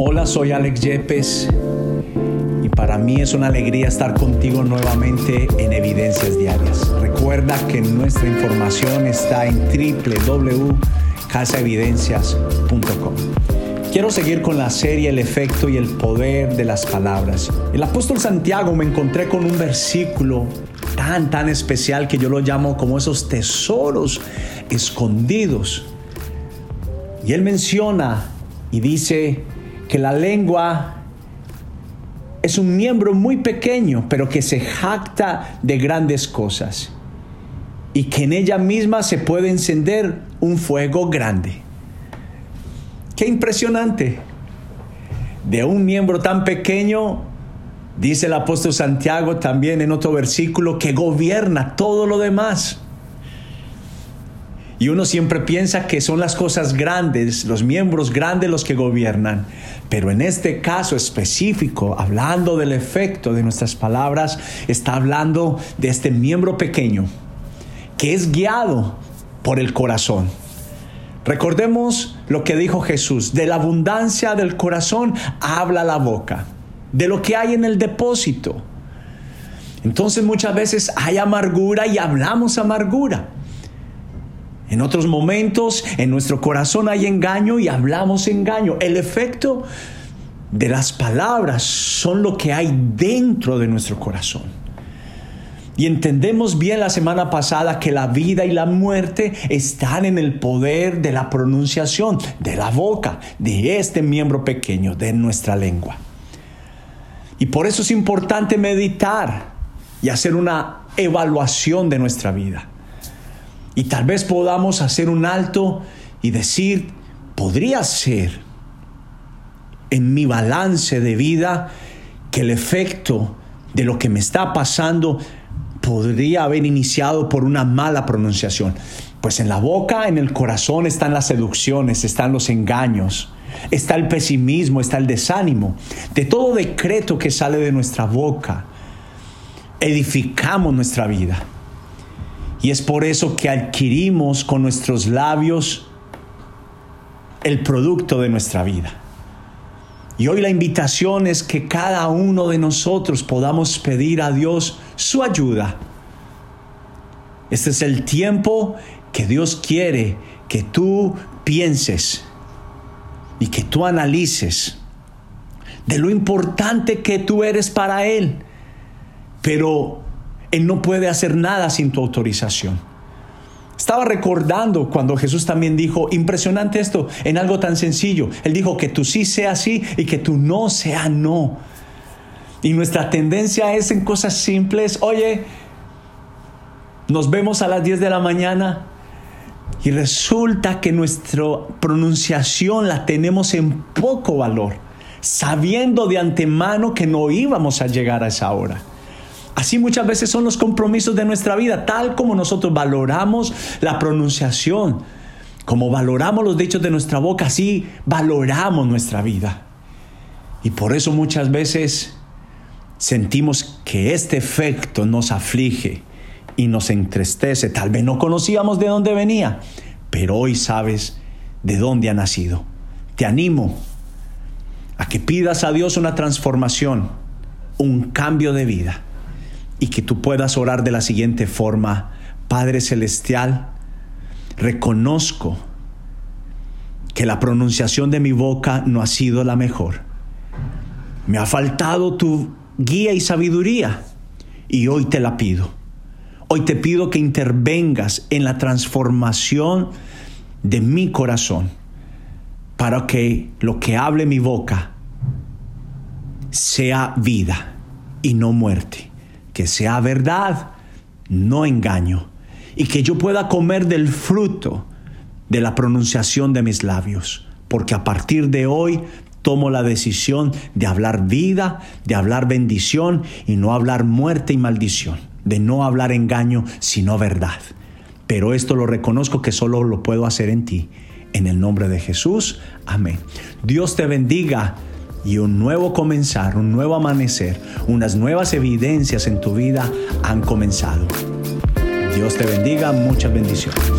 Hola, soy Alex Yepes y para mí es una alegría estar contigo nuevamente en Evidencias Diarias. Recuerda que nuestra información está en www.casaevidencias.com. Quiero seguir con la serie El efecto y el poder de las palabras. El apóstol Santiago me encontré con un versículo tan, tan especial que yo lo llamo como esos tesoros escondidos. Y él menciona y dice que la lengua es un miembro muy pequeño, pero que se jacta de grandes cosas y que en ella misma se puede encender un fuego grande. Qué impresionante. De un miembro tan pequeño, dice el apóstol Santiago también en otro versículo, que gobierna todo lo demás. Y uno siempre piensa que son las cosas grandes, los miembros grandes los que gobiernan. Pero en este caso específico, hablando del efecto de nuestras palabras, está hablando de este miembro pequeño que es guiado por el corazón. Recordemos lo que dijo Jesús, de la abundancia del corazón habla la boca, de lo que hay en el depósito. Entonces muchas veces hay amargura y hablamos amargura. En otros momentos en nuestro corazón hay engaño y hablamos engaño. El efecto de las palabras son lo que hay dentro de nuestro corazón. Y entendemos bien la semana pasada que la vida y la muerte están en el poder de la pronunciación, de la boca, de este miembro pequeño, de nuestra lengua. Y por eso es importante meditar y hacer una evaluación de nuestra vida. Y tal vez podamos hacer un alto y decir, podría ser en mi balance de vida que el efecto de lo que me está pasando podría haber iniciado por una mala pronunciación. Pues en la boca, en el corazón están las seducciones, están los engaños, está el pesimismo, está el desánimo. De todo decreto que sale de nuestra boca, edificamos nuestra vida. Y es por eso que adquirimos con nuestros labios el producto de nuestra vida. Y hoy la invitación es que cada uno de nosotros podamos pedir a Dios su ayuda. Este es el tiempo que Dios quiere que tú pienses y que tú analices de lo importante que tú eres para Él. Pero él no puede hacer nada sin tu autorización. Estaba recordando cuando Jesús también dijo, impresionante esto, en algo tan sencillo. Él dijo que tú sí sea sí y que tú no sea no. Y nuestra tendencia es en cosas simples, oye, nos vemos a las 10 de la mañana y resulta que nuestra pronunciación la tenemos en poco valor, sabiendo de antemano que no íbamos a llegar a esa hora. Así muchas veces son los compromisos de nuestra vida, tal como nosotros valoramos la pronunciación, como valoramos los dichos de nuestra boca, así valoramos nuestra vida. Y por eso muchas veces sentimos que este efecto nos aflige y nos entristece. Tal vez no conocíamos de dónde venía, pero hoy sabes de dónde ha nacido. Te animo a que pidas a Dios una transformación, un cambio de vida y que tú puedas orar de la siguiente forma. Padre Celestial, reconozco que la pronunciación de mi boca no ha sido la mejor. Me ha faltado tu guía y sabiduría y hoy te la pido. Hoy te pido que intervengas en la transformación de mi corazón para que lo que hable mi boca sea vida y no muerte que sea verdad, no engaño, y que yo pueda comer del fruto de la pronunciación de mis labios, porque a partir de hoy tomo la decisión de hablar vida, de hablar bendición y no hablar muerte y maldición, de no hablar engaño, sino verdad. Pero esto lo reconozco que solo lo puedo hacer en ti. En el nombre de Jesús, amén. Dios te bendiga y un nuevo comenzar, un nuevo amanecer, unas nuevas evidencias en tu vida han comenzado. Dios te bendiga, muchas bendiciones.